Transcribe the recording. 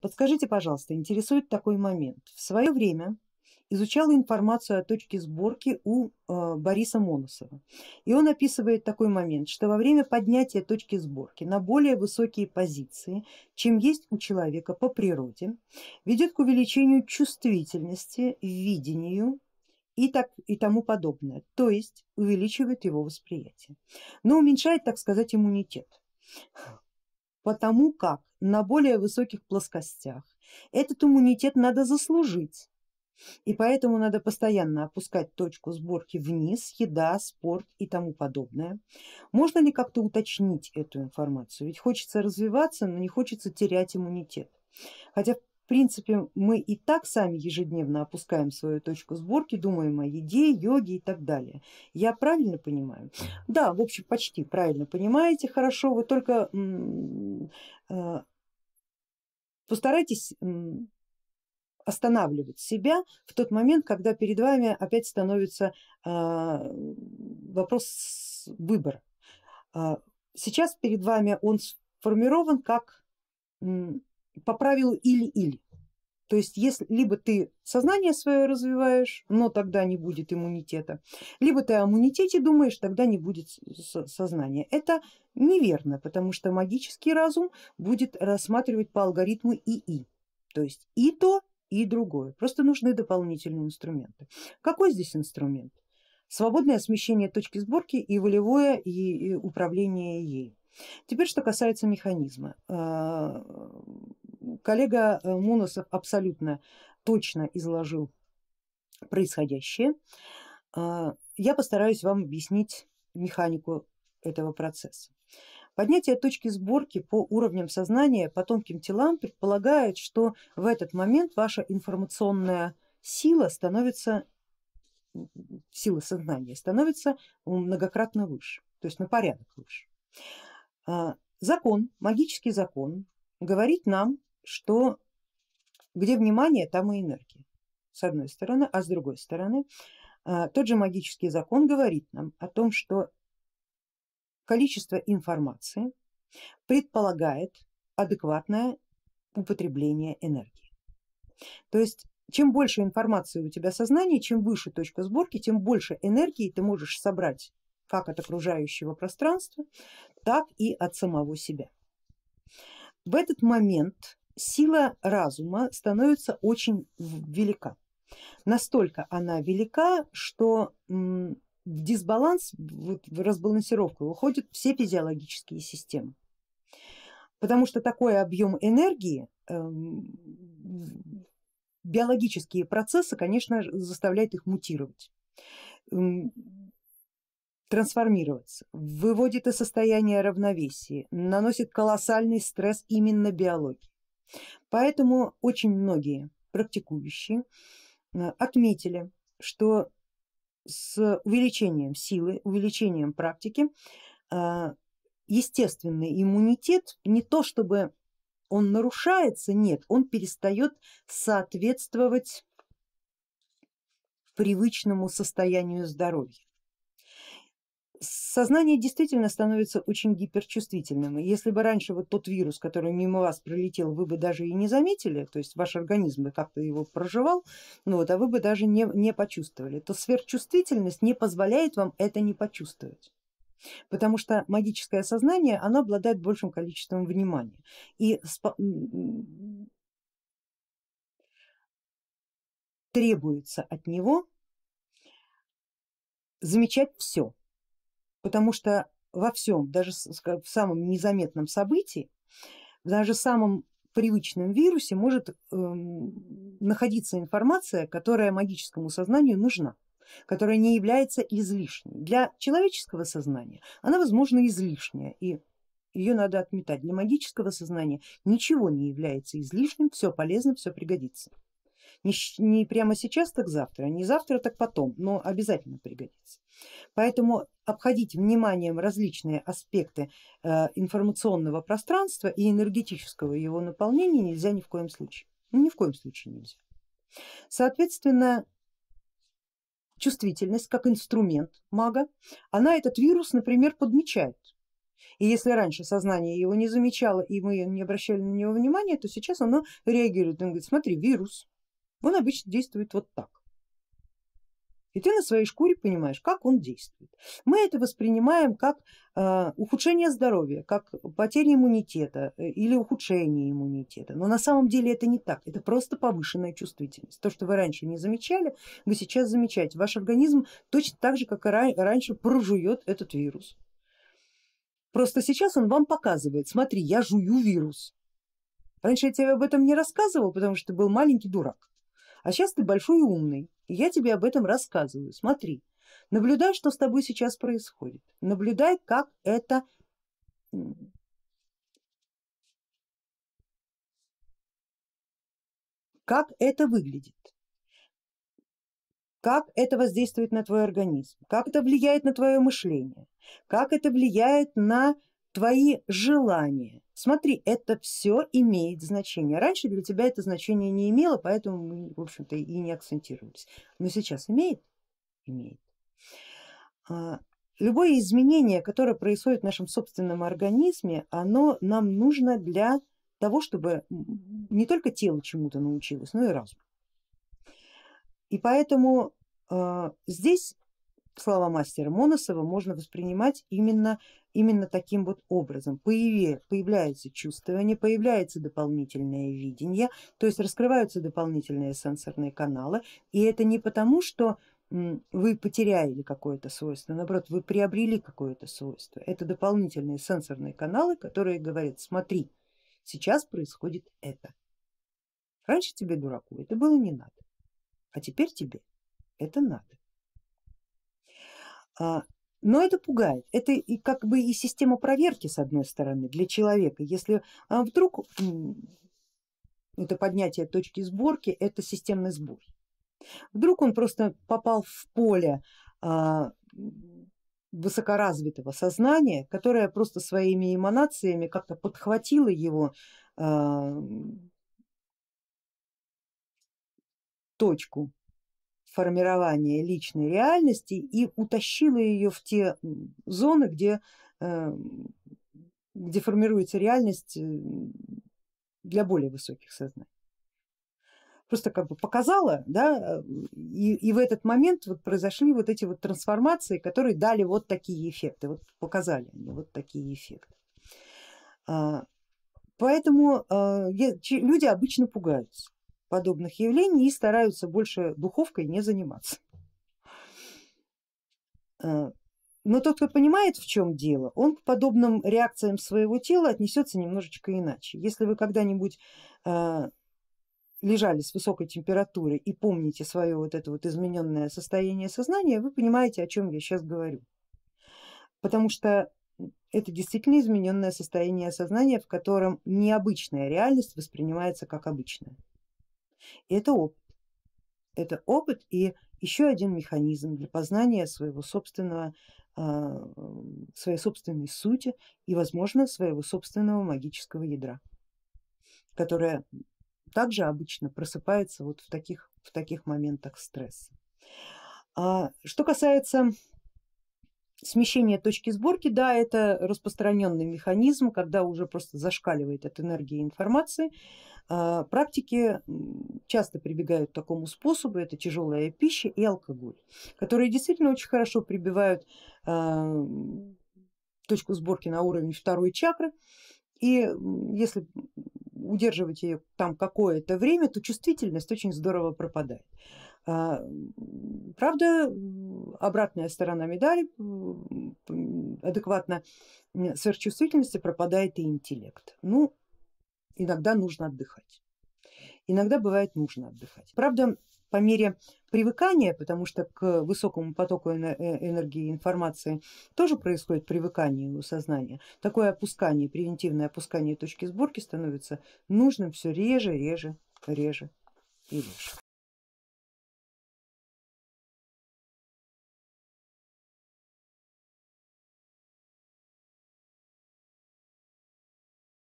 Подскажите, пожалуйста, интересует такой момент. В свое время изучала информацию о точке сборки у э, Бориса Моносова. И он описывает такой момент, что во время поднятия точки сборки на более высокие позиции, чем есть у человека по природе, ведет к увеличению чувствительности, видению и, так, и тому подобное, то есть увеличивает его восприятие, но уменьшает, так сказать, иммунитет потому как на более высоких плоскостях этот иммунитет надо заслужить и поэтому надо постоянно опускать точку сборки вниз, еда, спорт и тому подобное. Можно ли как-то уточнить эту информацию? Ведь хочется развиваться, но не хочется терять иммунитет. Хотя в принципе мы и так сами ежедневно опускаем свою точку сборки, думаем о еде, йоге и так далее. Я правильно понимаю? Да, в общем почти правильно понимаете, хорошо, вы только э, постарайтесь останавливать себя в тот момент, когда перед вами опять становится а, вопрос выбора. Сейчас перед вами он сформирован как по правилу или-или. То есть если либо ты сознание свое развиваешь, но тогда не будет иммунитета, либо ты о иммунитете думаешь, тогда не будет сознания. Это неверно, потому что магический разум будет рассматривать по алгоритму ИИ. То есть и то, и другое. Просто нужны дополнительные инструменты. Какой здесь инструмент? Свободное смещение точки сборки и волевое и управление ей. Теперь что касается механизма. Коллега э, Муносов абсолютно точно изложил происходящее. А, я постараюсь вам объяснить механику этого процесса. Поднятие точки сборки по уровням сознания по тонким телам предполагает, что в этот момент ваша информационная сила становится, сила сознания становится многократно выше, то есть на порядок выше. А, закон, магический закон говорит нам, что где внимание, там и энергия, с одной стороны, а с другой стороны а, тот же магический закон говорит нам о том, что количество информации предполагает адекватное употребление энергии. То есть чем больше информации у тебя сознания, чем выше точка сборки, тем больше энергии ты можешь собрать как от окружающего пространства, так и от самого себя. В этот момент сила разума становится очень велика. Настолько она велика, что в дисбаланс, в разбалансировку уходят все физиологические системы. Потому что такой объем энергии, эм, биологические процессы, конечно, заставляют их мутировать, эм, трансформироваться, выводит из состояния равновесия, наносит колоссальный стресс именно биологии. Поэтому очень многие практикующие э, отметили, что с увеличением силы, увеличением практики а, естественный иммунитет не то чтобы он нарушается, нет, он перестает соответствовать привычному состоянию здоровья сознание действительно становится очень гиперчувствительным. И если бы раньше вот тот вирус, который мимо вас пролетел, вы бы даже и не заметили, то есть ваш организм бы как-то его проживал, ну вот, а вы бы даже не, не почувствовали, то сверхчувствительность не позволяет вам это не почувствовать. Потому что магическое сознание, оно обладает большим количеством внимания. И требуется от него замечать все, потому что во всем, даже в самом незаметном событии, даже в самом привычном вирусе может эм, находиться информация, которая магическому сознанию нужна которая не является излишней. Для человеческого сознания она возможно излишняя и ее надо отметать. Для магического сознания ничего не является излишним, все полезно, все пригодится. Не, не прямо сейчас, так завтра, не завтра, так потом, но обязательно пригодится. Поэтому обходить вниманием различные аспекты э, информационного пространства и энергетического его наполнения нельзя ни в коем случае. Ну, ни в коем случае нельзя. Соответственно, чувствительность как инструмент мага, она этот вирус, например, подмечает И если раньше сознание его не замечало и мы не обращали на него внимания, то сейчас оно реагирует, он говорит, смотри, вирус, он обычно действует вот так. И ты на своей шкуре понимаешь, как он действует. Мы это воспринимаем как э, ухудшение здоровья, как потеря иммунитета э, или ухудшение иммунитета. Но на самом деле это не так, это просто повышенная чувствительность. То, что вы раньше не замечали, вы сейчас замечаете. Ваш организм точно так же, как и раньше, прожует этот вирус. Просто сейчас он вам показывает, смотри, я жую вирус. Раньше я тебе об этом не рассказывал, потому что ты был маленький дурак, а сейчас ты большой и умный, и я тебе об этом рассказываю. Смотри, наблюдай, что с тобой сейчас происходит, наблюдай, как это как это выглядит. Как это воздействует на твой организм, как это влияет на твое мышление, как это влияет на твои желания. Смотри, это все имеет значение. Раньше для тебя это значение не имело, поэтому мы в общем-то и не акцентировались. Но сейчас имеет? Имеет. А, любое изменение, которое происходит в нашем собственном организме, оно нам нужно для того, чтобы не только тело чему-то научилось, но и разум. И поэтому э, здесь слова мастера Моносова можно воспринимать именно, именно таким вот образом. Появе, появляется чувствование, появляется дополнительное видение, то есть раскрываются дополнительные сенсорные каналы. И это не потому, что вы потеряли какое-то свойство, наоборот, вы приобрели какое-то свойство. Это дополнительные сенсорные каналы, которые говорят, смотри, сейчас происходит это. Раньше тебе, дураку, это было не надо а теперь тебе это надо. А, но это пугает, это и как бы и система проверки с одной стороны для человека, если а, вдруг это поднятие точки сборки, это системный сбор. Вдруг он просто попал в поле а, высокоразвитого сознания, которое просто своими эманациями как-то подхватило его точку формирования личной реальности и утащила ее в те зоны, где, э, где формируется реальность э, для более высоких сознаний. Просто как бы показала, да, и, и в этот момент вот произошли вот эти вот трансформации, которые дали вот такие эффекты, вот показали они вот такие эффекты. А, поэтому э, люди обычно пугаются подобных явлений и стараются больше духовкой не заниматься. Э, но тот, кто понимает в чем дело, он к подобным реакциям своего тела отнесется немножечко иначе. Если вы когда-нибудь э, лежали с высокой температурой и помните свое вот это вот измененное состояние сознания, вы понимаете, о чем я сейчас говорю. Потому что это действительно измененное состояние сознания, в котором необычная реальность воспринимается как обычная. Это опыт. Это опыт и еще один механизм для познания своего собственного, а, своей собственной сути и возможно своего собственного магического ядра, которое также обычно просыпается вот в таких, в таких моментах стресса. А, что касается смещения точки сборки, да, это распространенный механизм, когда уже просто зашкаливает от энергии информации, а, практики часто прибегают к такому способу, это тяжелая пища и алкоголь, которые действительно очень хорошо прибивают а, точку сборки на уровень второй чакры и если удерживать ее там какое-то время, то чувствительность очень здорово пропадает. А, правда, обратная сторона медали, адекватно сверхчувствительности пропадает и интеллект. Ну, иногда нужно отдыхать. Иногда бывает нужно отдыхать. Правда, по мере привыкания, потому что к высокому потоку э, энергии и информации тоже происходит привыкание у сознания, такое опускание, превентивное опускание точки сборки становится нужным все реже, реже, реже и реже.